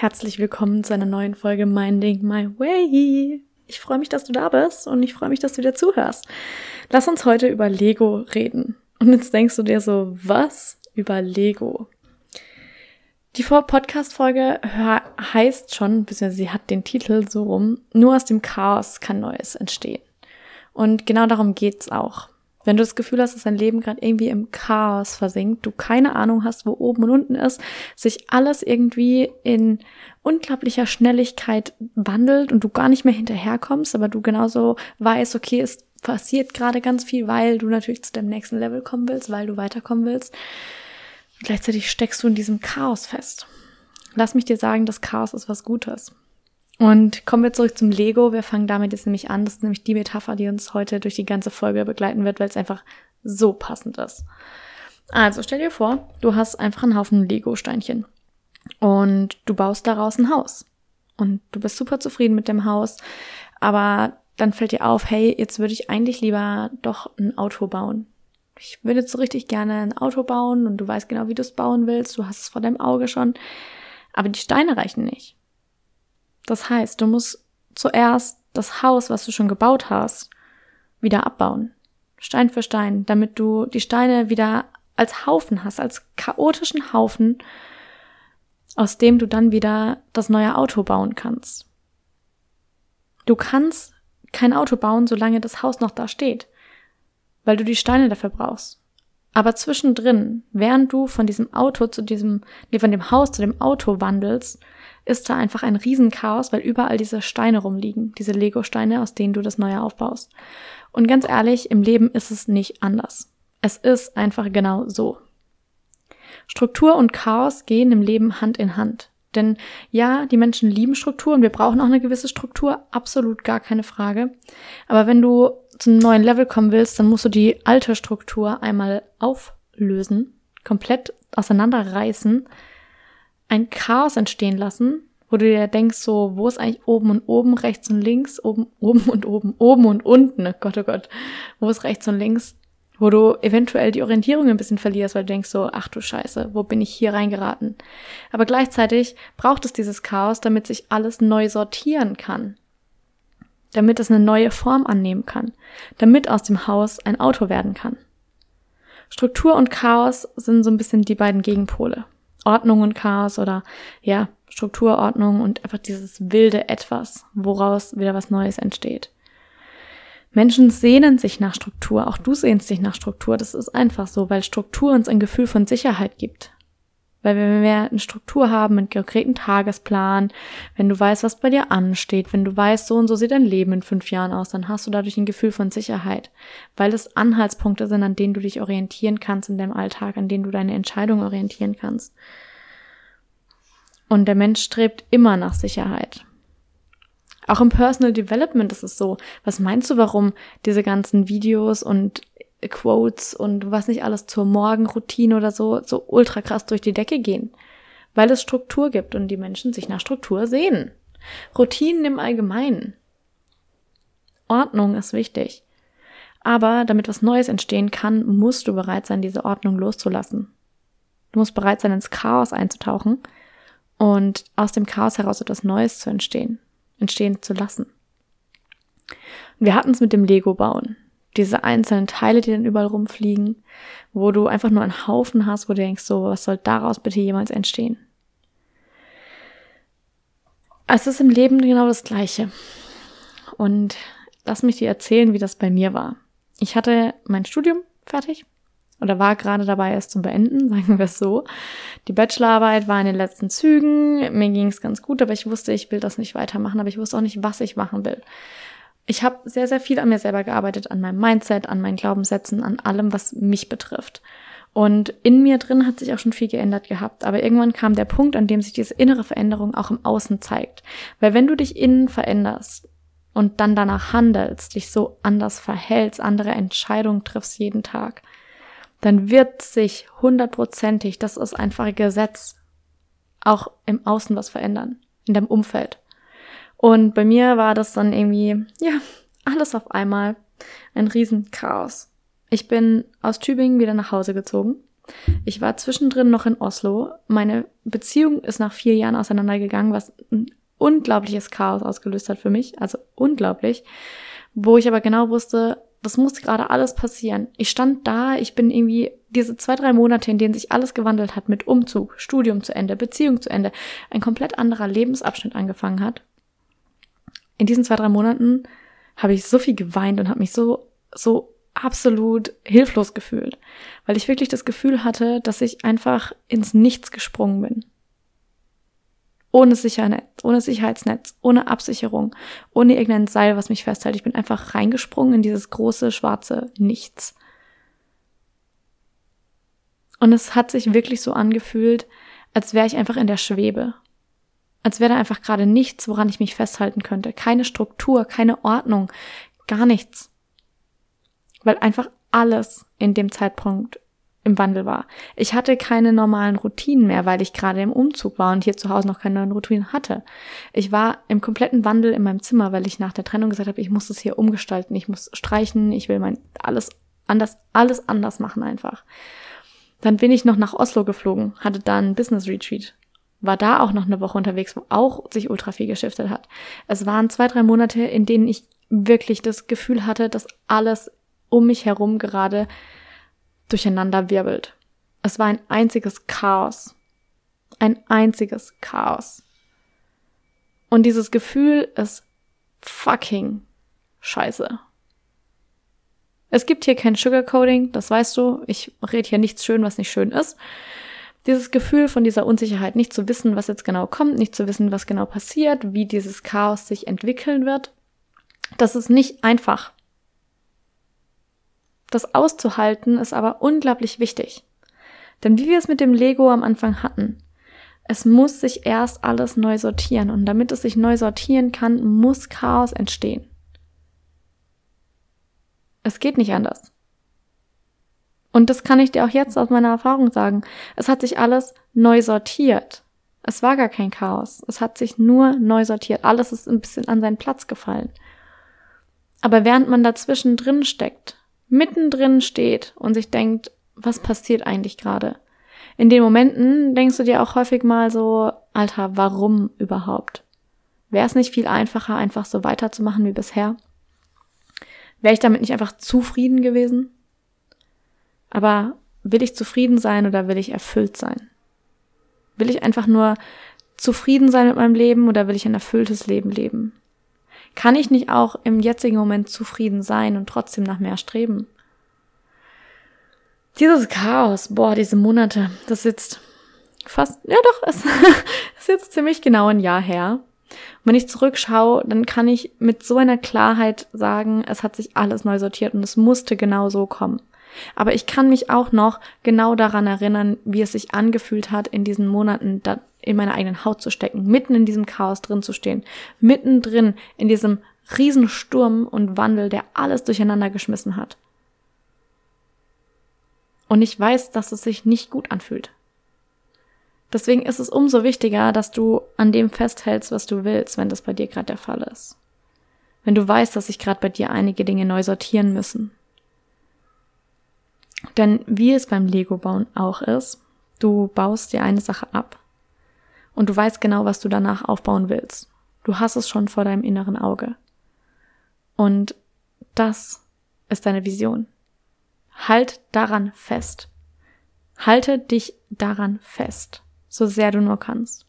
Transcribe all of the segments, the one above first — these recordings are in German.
Herzlich willkommen zu einer neuen Folge Minding My Way. Ich freue mich, dass du da bist und ich freue mich, dass du wieder zuhörst. Lass uns heute über Lego reden. Und jetzt denkst du dir so, was über Lego? Die Vor-Podcast-Folge heißt schon, beziehungsweise sie hat den Titel so rum, nur aus dem Chaos kann Neues entstehen. Und genau darum geht's auch. Wenn du das Gefühl hast, dass dein Leben gerade irgendwie im Chaos versinkt, du keine Ahnung hast, wo oben und unten ist, sich alles irgendwie in unglaublicher Schnelligkeit wandelt und du gar nicht mehr hinterherkommst, aber du genauso weißt, okay, es passiert gerade ganz viel, weil du natürlich zu dem nächsten Level kommen willst, weil du weiterkommen willst. Und gleichzeitig steckst du in diesem Chaos fest. Lass mich dir sagen, das Chaos ist was Gutes. Und kommen wir zurück zum Lego. Wir fangen damit jetzt nämlich an. Das ist nämlich die Metapher, die uns heute durch die ganze Folge begleiten wird, weil es einfach so passend ist. Also stell dir vor, du hast einfach einen Haufen Lego-Steinchen und du baust daraus ein Haus. Und du bist super zufrieden mit dem Haus, aber dann fällt dir auf, hey, jetzt würde ich eigentlich lieber doch ein Auto bauen. Ich würde jetzt so richtig gerne ein Auto bauen und du weißt genau, wie du es bauen willst, du hast es vor deinem Auge schon, aber die Steine reichen nicht. Das heißt, du musst zuerst das Haus, was du schon gebaut hast, wieder abbauen. Stein für Stein, damit du die Steine wieder als Haufen hast, als chaotischen Haufen, aus dem du dann wieder das neue Auto bauen kannst. Du kannst kein Auto bauen, solange das Haus noch da steht, weil du die Steine dafür brauchst. Aber zwischendrin, während du von diesem Auto zu diesem, nee, von dem Haus zu dem Auto wandelst, ist da einfach ein Riesenchaos, weil überall diese Steine rumliegen, diese Lego-Steine, aus denen du das Neue aufbaust. Und ganz ehrlich, im Leben ist es nicht anders. Es ist einfach genau so. Struktur und Chaos gehen im Leben Hand in Hand. Denn ja, die Menschen lieben Struktur und wir brauchen auch eine gewisse Struktur, absolut gar keine Frage. Aber wenn du zum neuen Level kommen willst, dann musst du die alte Struktur einmal auflösen, komplett auseinanderreißen ein Chaos entstehen lassen, wo du dir denkst, so, wo ist eigentlich oben und oben, rechts und links, oben, oben und oben, oben und unten, oh Gott, oh Gott, wo ist rechts und links, wo du eventuell die Orientierung ein bisschen verlierst, weil du denkst so, ach du Scheiße, wo bin ich hier reingeraten? Aber gleichzeitig braucht es dieses Chaos, damit sich alles neu sortieren kann. Damit es eine neue Form annehmen kann. Damit aus dem Haus ein Auto werden kann. Struktur und Chaos sind so ein bisschen die beiden Gegenpole. Ordnung und Chaos oder ja, Strukturordnung und einfach dieses wilde Etwas, woraus wieder was Neues entsteht. Menschen sehnen sich nach Struktur, auch du sehnst dich nach Struktur, das ist einfach so, weil Struktur uns ein Gefühl von Sicherheit gibt. Weil wenn wir eine Struktur haben, einen konkreten Tagesplan, wenn du weißt, was bei dir ansteht, wenn du weißt, so und so sieht dein Leben in fünf Jahren aus, dann hast du dadurch ein Gefühl von Sicherheit. Weil es Anhaltspunkte sind, an denen du dich orientieren kannst in deinem Alltag, an denen du deine Entscheidung orientieren kannst. Und der Mensch strebt immer nach Sicherheit. Auch im Personal Development ist es so. Was meinst du, warum diese ganzen Videos und Quotes und was nicht alles zur Morgenroutine oder so, so ultra krass durch die Decke gehen. Weil es Struktur gibt und die Menschen sich nach Struktur sehen. Routinen im Allgemeinen. Ordnung ist wichtig. Aber damit was Neues entstehen kann, musst du bereit sein, diese Ordnung loszulassen. Du musst bereit sein, ins Chaos einzutauchen und aus dem Chaos heraus etwas Neues zu entstehen, entstehen zu lassen. wir hatten es mit dem Lego bauen diese einzelnen Teile, die dann überall rumfliegen, wo du einfach nur einen Haufen hast, wo du denkst, so, was soll daraus bitte jemals entstehen? Es ist im Leben genau das Gleiche. Und lass mich dir erzählen, wie das bei mir war. Ich hatte mein Studium fertig oder war gerade dabei, es zu beenden, sagen wir es so. Die Bachelorarbeit war in den letzten Zügen. Mir ging es ganz gut, aber ich wusste, ich will das nicht weitermachen, aber ich wusste auch nicht, was ich machen will. Ich habe sehr, sehr viel an mir selber gearbeitet, an meinem Mindset, an meinen Glaubenssätzen, an allem, was mich betrifft. Und in mir drin hat sich auch schon viel geändert gehabt. Aber irgendwann kam der Punkt, an dem sich diese innere Veränderung auch im Außen zeigt. Weil wenn du dich innen veränderst und dann danach handelst, dich so anders verhältst, andere Entscheidungen triffst jeden Tag, dann wird sich hundertprozentig, das ist einfach ein Gesetz, auch im Außen was verändern, in deinem Umfeld. Und bei mir war das dann irgendwie, ja, alles auf einmal ein Riesenchaos. Ich bin aus Tübingen wieder nach Hause gezogen. Ich war zwischendrin noch in Oslo. Meine Beziehung ist nach vier Jahren auseinandergegangen, was ein unglaubliches Chaos ausgelöst hat für mich. Also unglaublich. Wo ich aber genau wusste, das muss gerade alles passieren. Ich stand da, ich bin irgendwie diese zwei, drei Monate, in denen sich alles gewandelt hat mit Umzug, Studium zu Ende, Beziehung zu Ende, ein komplett anderer Lebensabschnitt angefangen hat. In diesen zwei, drei Monaten habe ich so viel geweint und habe mich so, so absolut hilflos gefühlt, weil ich wirklich das Gefühl hatte, dass ich einfach ins Nichts gesprungen bin ohne Sicherheit, ohne Sicherheitsnetz, ohne Absicherung, ohne irgendein Seil, was mich festhält. Ich bin einfach reingesprungen in dieses große schwarze Nichts. Und es hat sich wirklich so angefühlt, als wäre ich einfach in der Schwebe. Als wäre da einfach gerade nichts, woran ich mich festhalten könnte. Keine Struktur, keine Ordnung, gar nichts. Weil einfach alles in dem Zeitpunkt im Wandel war. Ich hatte keine normalen Routinen mehr, weil ich gerade im Umzug war und hier zu Hause noch keine neuen Routinen hatte. Ich war im kompletten Wandel in meinem Zimmer, weil ich nach der Trennung gesagt habe, ich muss das hier umgestalten, ich muss streichen, ich will mein alles anders, alles anders machen einfach. Dann bin ich noch nach Oslo geflogen, hatte da einen Business Retreat, war da auch noch eine Woche unterwegs, wo auch sich ultra viel geschiftet hat. Es waren zwei, drei Monate, in denen ich wirklich das Gefühl hatte, dass alles um mich herum gerade durcheinander wirbelt. Es war ein einziges Chaos. Ein einziges Chaos. Und dieses Gefühl ist fucking scheiße. Es gibt hier kein Sugarcoating, das weißt du. Ich rede hier nichts schön, was nicht schön ist. Dieses Gefühl von dieser Unsicherheit, nicht zu wissen, was jetzt genau kommt, nicht zu wissen, was genau passiert, wie dieses Chaos sich entwickeln wird, das ist nicht einfach. Das auszuhalten ist aber unglaublich wichtig. Denn wie wir es mit dem Lego am Anfang hatten, es muss sich erst alles neu sortieren und damit es sich neu sortieren kann, muss Chaos entstehen. Es geht nicht anders. Und das kann ich dir auch jetzt aus meiner Erfahrung sagen. Es hat sich alles neu sortiert. Es war gar kein Chaos. Es hat sich nur neu sortiert. Alles ist ein bisschen an seinen Platz gefallen. Aber während man dazwischen drin steckt, mittendrin steht und sich denkt, was passiert eigentlich gerade? In den Momenten denkst du dir auch häufig mal so, Alter, warum überhaupt? Wäre es nicht viel einfacher, einfach so weiterzumachen wie bisher? Wäre ich damit nicht einfach zufrieden gewesen? Aber will ich zufrieden sein oder will ich erfüllt sein? Will ich einfach nur zufrieden sein mit meinem Leben oder will ich ein erfülltes Leben leben? Kann ich nicht auch im jetzigen Moment zufrieden sein und trotzdem nach mehr streben? Dieses Chaos, boah, diese Monate, das sitzt fast, ja doch, es ist jetzt ziemlich genau ein Jahr her. Und wenn ich zurückschaue, dann kann ich mit so einer Klarheit sagen, es hat sich alles neu sortiert und es musste genau so kommen. Aber ich kann mich auch noch genau daran erinnern, wie es sich angefühlt hat, in diesen Monaten da in meiner eigenen Haut zu stecken, mitten in diesem Chaos drin zu stehen, mittendrin in diesem Riesensturm und Wandel, der alles durcheinander geschmissen hat. Und ich weiß, dass es sich nicht gut anfühlt. Deswegen ist es umso wichtiger, dass du an dem festhältst, was du willst, wenn das bei dir gerade der Fall ist. Wenn du weißt, dass sich gerade bei dir einige Dinge neu sortieren müssen. Denn wie es beim Lego-Bauen auch ist, du baust dir eine Sache ab und du weißt genau, was du danach aufbauen willst. Du hast es schon vor deinem inneren Auge. Und das ist deine Vision. Halt daran fest. Halte dich daran fest, so sehr du nur kannst.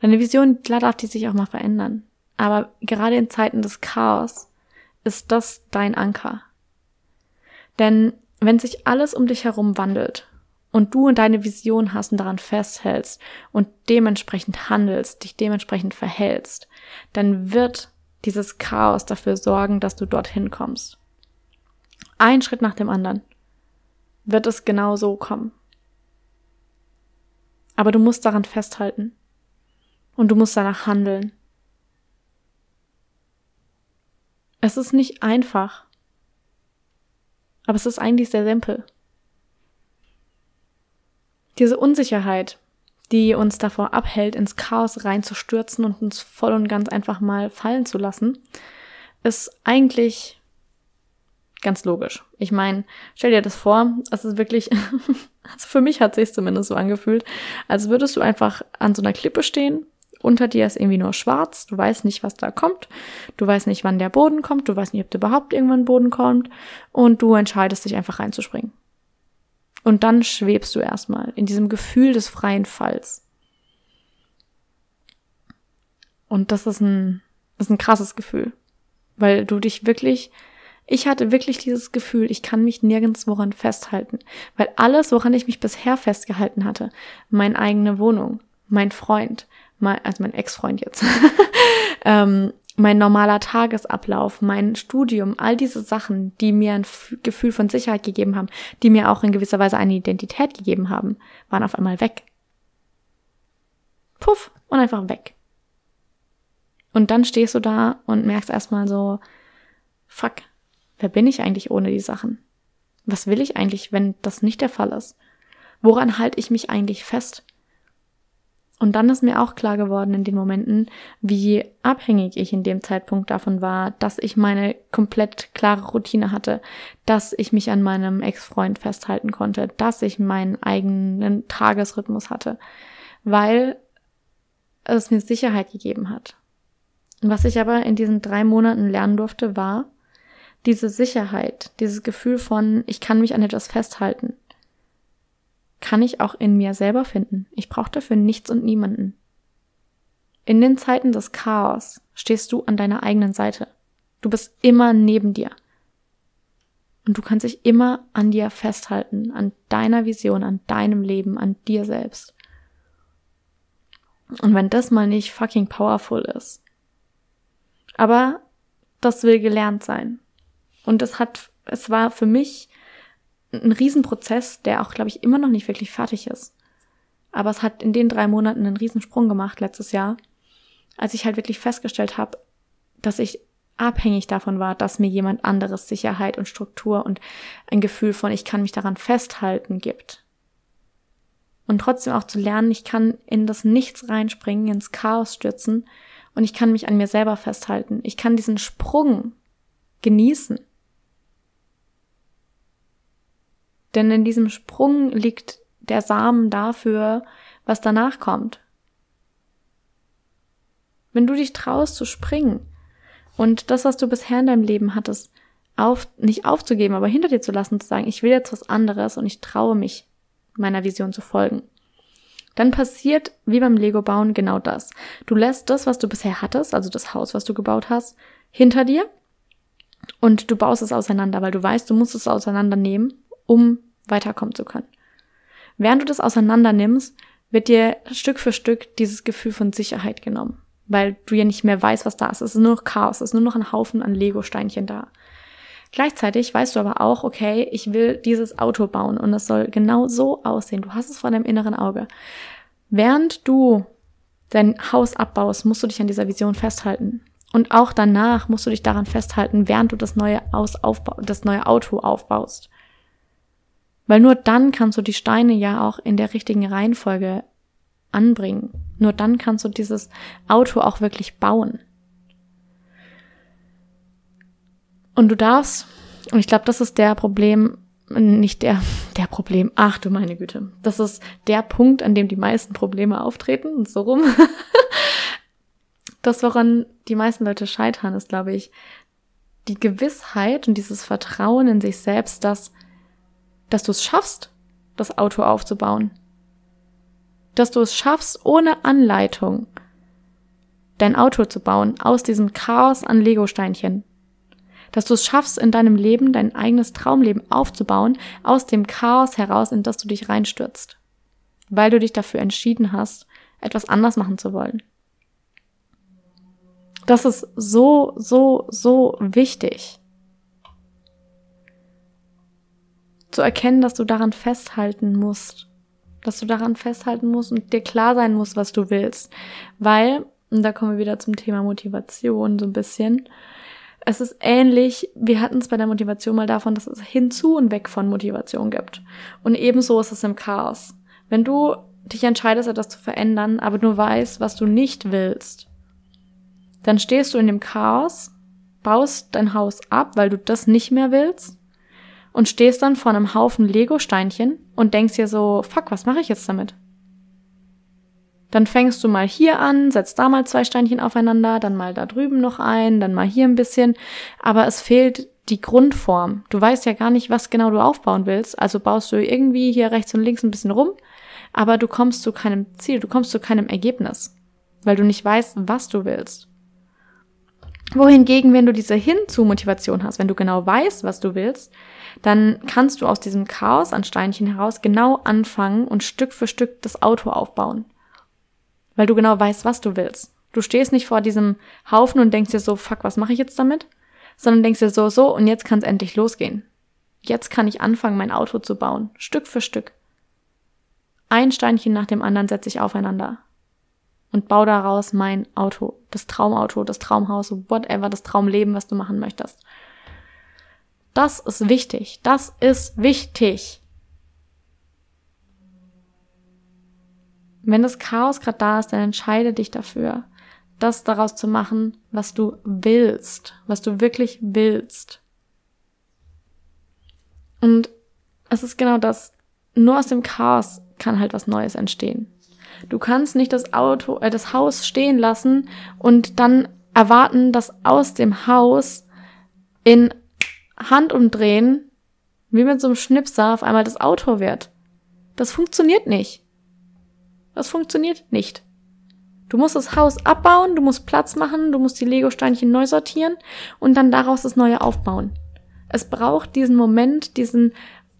Deine Vision, klar darf die sich auch mal verändern. Aber gerade in Zeiten des Chaos ist das dein Anker. Denn wenn sich alles um dich herum wandelt und du deine Vision hast und daran festhältst und dementsprechend handelst, dich dementsprechend verhältst, dann wird dieses Chaos dafür sorgen, dass du dorthin kommst. Ein Schritt nach dem anderen wird es genau so kommen. Aber du musst daran festhalten. Und du musst danach handeln. Es ist nicht einfach. Aber es ist eigentlich sehr simpel. Diese Unsicherheit, die uns davor abhält, ins Chaos reinzustürzen und uns voll und ganz einfach mal fallen zu lassen, ist eigentlich ganz logisch. Ich meine, stell dir das vor, es ist wirklich, also für mich hat sich zumindest so angefühlt, als würdest du einfach an so einer Klippe stehen, unter dir ist irgendwie nur schwarz, du weißt nicht, was da kommt, du weißt nicht, wann der Boden kommt, du weißt nicht, ob da überhaupt irgendwann Boden kommt. Und du entscheidest dich einfach reinzuspringen. Und dann schwebst du erstmal in diesem Gefühl des freien Falls. Und das ist ein, das ist ein krasses Gefühl, weil du dich wirklich ich hatte wirklich dieses Gefühl, ich kann mich nirgends woran festhalten, weil alles, woran ich mich bisher festgehalten hatte, meine eigene Wohnung, mein Freund, mein, also mein Ex-Freund jetzt, ähm, mein normaler Tagesablauf, mein Studium, all diese Sachen, die mir ein Gefühl von Sicherheit gegeben haben, die mir auch in gewisser Weise eine Identität gegeben haben, waren auf einmal weg. Puff und einfach weg. Und dann stehst du da und merkst erstmal so, fuck, Wer bin ich eigentlich ohne die Sachen? Was will ich eigentlich, wenn das nicht der Fall ist? Woran halte ich mich eigentlich fest? Und dann ist mir auch klar geworden in den Momenten, wie abhängig ich in dem Zeitpunkt davon war, dass ich meine komplett klare Routine hatte, dass ich mich an meinem Ex-Freund festhalten konnte, dass ich meinen eigenen Tagesrhythmus hatte, weil es mir Sicherheit gegeben hat. Was ich aber in diesen drei Monaten lernen durfte, war, diese Sicherheit, dieses Gefühl von, ich kann mich an etwas festhalten, kann ich auch in mir selber finden. Ich brauche dafür nichts und niemanden. In den Zeiten des Chaos stehst du an deiner eigenen Seite. Du bist immer neben dir. Und du kannst dich immer an dir festhalten, an deiner Vision, an deinem Leben, an dir selbst. Und wenn das mal nicht fucking powerful ist. Aber das will gelernt sein. Und das hat, es war für mich ein Riesenprozess, der auch, glaube ich, immer noch nicht wirklich fertig ist. Aber es hat in den drei Monaten einen Riesensprung gemacht letztes Jahr, als ich halt wirklich festgestellt habe, dass ich abhängig davon war, dass mir jemand anderes Sicherheit und Struktur und ein Gefühl von, ich kann mich daran festhalten gibt. Und trotzdem auch zu lernen, ich kann in das Nichts reinspringen, ins Chaos stürzen und ich kann mich an mir selber festhalten. Ich kann diesen Sprung genießen. Denn in diesem Sprung liegt der Samen dafür, was danach kommt. Wenn du dich traust zu springen und das, was du bisher in deinem Leben hattest, auf, nicht aufzugeben, aber hinter dir zu lassen, zu sagen, ich will jetzt was anderes und ich traue mich, meiner Vision zu folgen. Dann passiert, wie beim Lego bauen, genau das. Du lässt das, was du bisher hattest, also das Haus, was du gebaut hast, hinter dir und du baust es auseinander, weil du weißt, du musst es auseinandernehmen um weiterkommen zu können. Während du das auseinander nimmst, wird dir Stück für Stück dieses Gefühl von Sicherheit genommen, weil du ja nicht mehr weißt, was da ist. Es ist nur noch Chaos, es ist nur noch ein Haufen an Lego-Steinchen da. Gleichzeitig weißt du aber auch, okay, ich will dieses Auto bauen und es soll genau so aussehen. Du hast es vor deinem inneren Auge. Während du dein Haus abbaust, musst du dich an dieser Vision festhalten. Und auch danach musst du dich daran festhalten, während du das neue, Aus das neue Auto aufbaust. Weil nur dann kannst du die Steine ja auch in der richtigen Reihenfolge anbringen. Nur dann kannst du dieses Auto auch wirklich bauen. Und du darfst, und ich glaube, das ist der Problem, nicht der, der Problem, ach du meine Güte, das ist der Punkt, an dem die meisten Probleme auftreten und so rum. das, woran die meisten Leute scheitern, ist, glaube ich, die Gewissheit und dieses Vertrauen in sich selbst, dass dass du es schaffst, das Auto aufzubauen. Dass du es schaffst, ohne Anleitung dein Auto zu bauen aus diesem Chaos an Lego-Steinchen. Dass du es schaffst, in deinem Leben dein eigenes Traumleben aufzubauen, aus dem Chaos heraus, in das du dich reinstürzt. Weil du dich dafür entschieden hast, etwas anders machen zu wollen. Das ist so, so, so wichtig. Zu erkennen, dass du daran festhalten musst. Dass du daran festhalten musst und dir klar sein musst, was du willst. Weil, und da kommen wir wieder zum Thema Motivation so ein bisschen. Es ist ähnlich, wir hatten es bei der Motivation mal davon, dass es hinzu und weg von Motivation gibt. Und ebenso ist es im Chaos. Wenn du dich entscheidest, etwas zu verändern, aber nur weißt, was du nicht willst, dann stehst du in dem Chaos, baust dein Haus ab, weil du das nicht mehr willst und stehst dann vor einem Haufen Lego-Steinchen und denkst dir so, fuck, was mache ich jetzt damit? Dann fängst du mal hier an, setzt da mal zwei Steinchen aufeinander, dann mal da drüben noch ein, dann mal hier ein bisschen, aber es fehlt die Grundform. Du weißt ja gar nicht, was genau du aufbauen willst, also baust du irgendwie hier rechts und links ein bisschen rum, aber du kommst zu keinem Ziel, du kommst zu keinem Ergebnis, weil du nicht weißt, was du willst. Wohingegen, wenn du diese Hinzu-Motivation hast, wenn du genau weißt, was du willst, dann kannst du aus diesem Chaos an Steinchen heraus genau anfangen und Stück für Stück das Auto aufbauen. Weil du genau weißt, was du willst. Du stehst nicht vor diesem Haufen und denkst dir so, fuck, was mache ich jetzt damit? Sondern denkst dir so, so, und jetzt kann es endlich losgehen. Jetzt kann ich anfangen, mein Auto zu bauen. Stück für Stück. Ein Steinchen nach dem anderen setze ich aufeinander und bau daraus mein Auto, das Traumauto, das Traumhaus, whatever, das Traumleben, was du machen möchtest. Das ist wichtig. Das ist wichtig. Wenn das Chaos gerade da ist, dann entscheide dich dafür, das daraus zu machen, was du willst, was du wirklich willst. Und es ist genau das, nur aus dem Chaos kann halt was Neues entstehen. Du kannst nicht das Auto, äh, das Haus stehen lassen und dann erwarten, dass aus dem Haus in Handumdrehen, wie mit so einem Schnipser, auf einmal das Auto wird. Das funktioniert nicht. Das funktioniert nicht. Du musst das Haus abbauen, du musst Platz machen, du musst die Lego-Steinchen neu sortieren und dann daraus das Neue aufbauen. Es braucht diesen Moment, diesen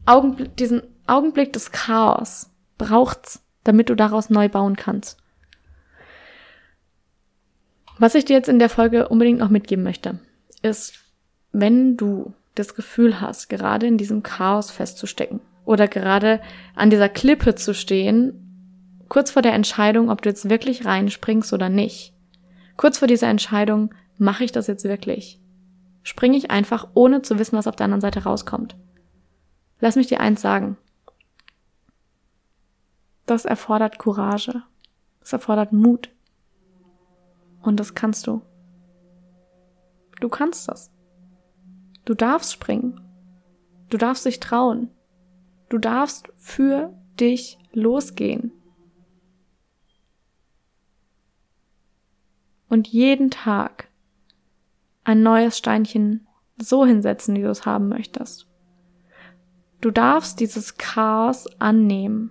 Augenblick, diesen Augenblick des Chaos. Braucht's damit du daraus neu bauen kannst. Was ich dir jetzt in der Folge unbedingt noch mitgeben möchte, ist, wenn du das Gefühl hast, gerade in diesem Chaos festzustecken oder gerade an dieser Klippe zu stehen, kurz vor der Entscheidung, ob du jetzt wirklich reinspringst oder nicht. Kurz vor dieser Entscheidung, mache ich das jetzt wirklich? Springe ich einfach, ohne zu wissen, was auf der anderen Seite rauskommt? Lass mich dir eins sagen. Das erfordert Courage. Das erfordert Mut. Und das kannst du. Du kannst das. Du darfst springen. Du darfst dich trauen. Du darfst für dich losgehen. Und jeden Tag ein neues Steinchen so hinsetzen, wie du es haben möchtest. Du darfst dieses Chaos annehmen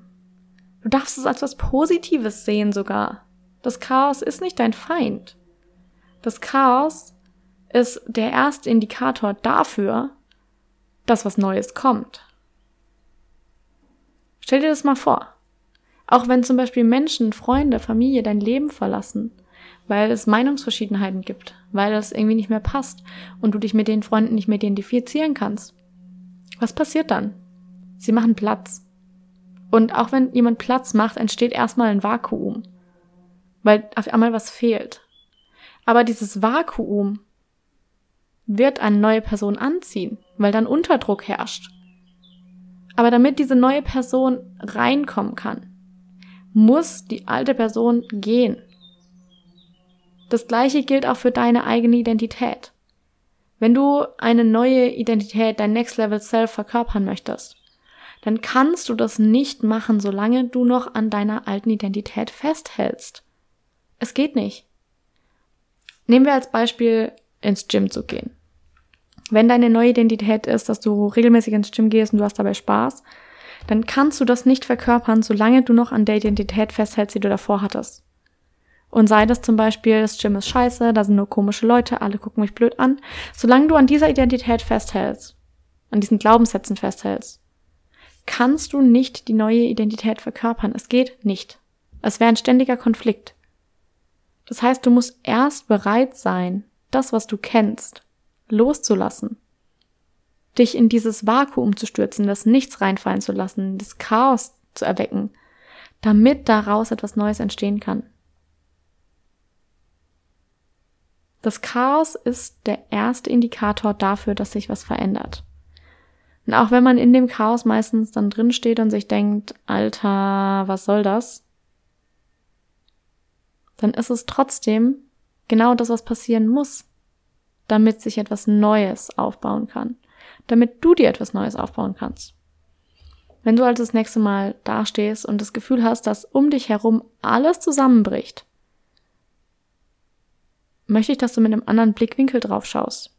Du darfst es als was Positives sehen sogar. Das Chaos ist nicht dein Feind. Das Chaos ist der erste Indikator dafür, dass was Neues kommt. Stell dir das mal vor. Auch wenn zum Beispiel Menschen, Freunde, Familie dein Leben verlassen, weil es Meinungsverschiedenheiten gibt, weil es irgendwie nicht mehr passt und du dich mit den Freunden nicht mehr identifizieren kannst. Was passiert dann? Sie machen Platz. Und auch wenn jemand Platz macht, entsteht erstmal ein Vakuum, weil auf einmal was fehlt. Aber dieses Vakuum wird eine neue Person anziehen, weil dann Unterdruck herrscht. Aber damit diese neue Person reinkommen kann, muss die alte Person gehen. Das gleiche gilt auch für deine eigene Identität. Wenn du eine neue Identität, dein Next Level Self verkörpern möchtest, dann kannst du das nicht machen, solange du noch an deiner alten Identität festhältst. Es geht nicht. Nehmen wir als Beispiel ins Gym zu gehen. Wenn deine neue Identität ist, dass du regelmäßig ins Gym gehst und du hast dabei Spaß, dann kannst du das nicht verkörpern, solange du noch an der Identität festhältst, die du davor hattest. Und sei das zum Beispiel, das Gym ist scheiße, da sind nur komische Leute, alle gucken mich blöd an. Solange du an dieser Identität festhältst, an diesen Glaubenssätzen festhältst, kannst du nicht die neue Identität verkörpern. Es geht nicht. Es wäre ein ständiger Konflikt. Das heißt, du musst erst bereit sein, das, was du kennst, loszulassen. Dich in dieses Vakuum zu stürzen, das Nichts reinfallen zu lassen, das Chaos zu erwecken, damit daraus etwas Neues entstehen kann. Das Chaos ist der erste Indikator dafür, dass sich was verändert. Und auch wenn man in dem Chaos meistens dann drin steht und sich denkt, Alter, was soll das? Dann ist es trotzdem genau das, was passieren muss, damit sich etwas Neues aufbauen kann, damit du dir etwas Neues aufbauen kannst. Wenn du also das nächste Mal dastehst und das Gefühl hast, dass um dich herum alles zusammenbricht, möchte ich, dass du mit einem anderen Blickwinkel drauf schaust.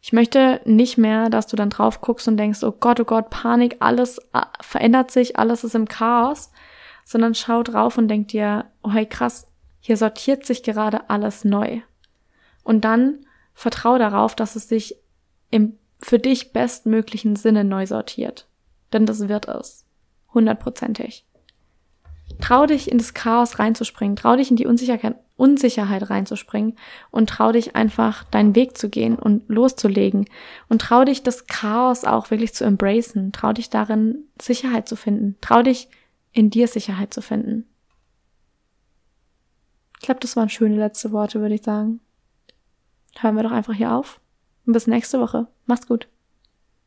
Ich möchte nicht mehr, dass du dann drauf guckst und denkst, oh Gott, oh Gott, Panik, alles verändert sich, alles ist im Chaos, sondern schau drauf und denk dir, oh hey krass, hier sortiert sich gerade alles neu. Und dann vertrau darauf, dass es sich im für dich bestmöglichen Sinne neu sortiert. Denn das wird es. Hundertprozentig. Trau dich in das Chaos reinzuspringen, trau dich in die Unsicherheit, Unsicherheit reinzuspringen und trau dich einfach deinen Weg zu gehen und loszulegen und trau dich das Chaos auch wirklich zu embracen, trau dich darin Sicherheit zu finden, trau dich in dir Sicherheit zu finden. Ich glaube, das waren schöne letzte Worte, würde ich sagen. Hören wir doch einfach hier auf und bis nächste Woche. Mach's gut.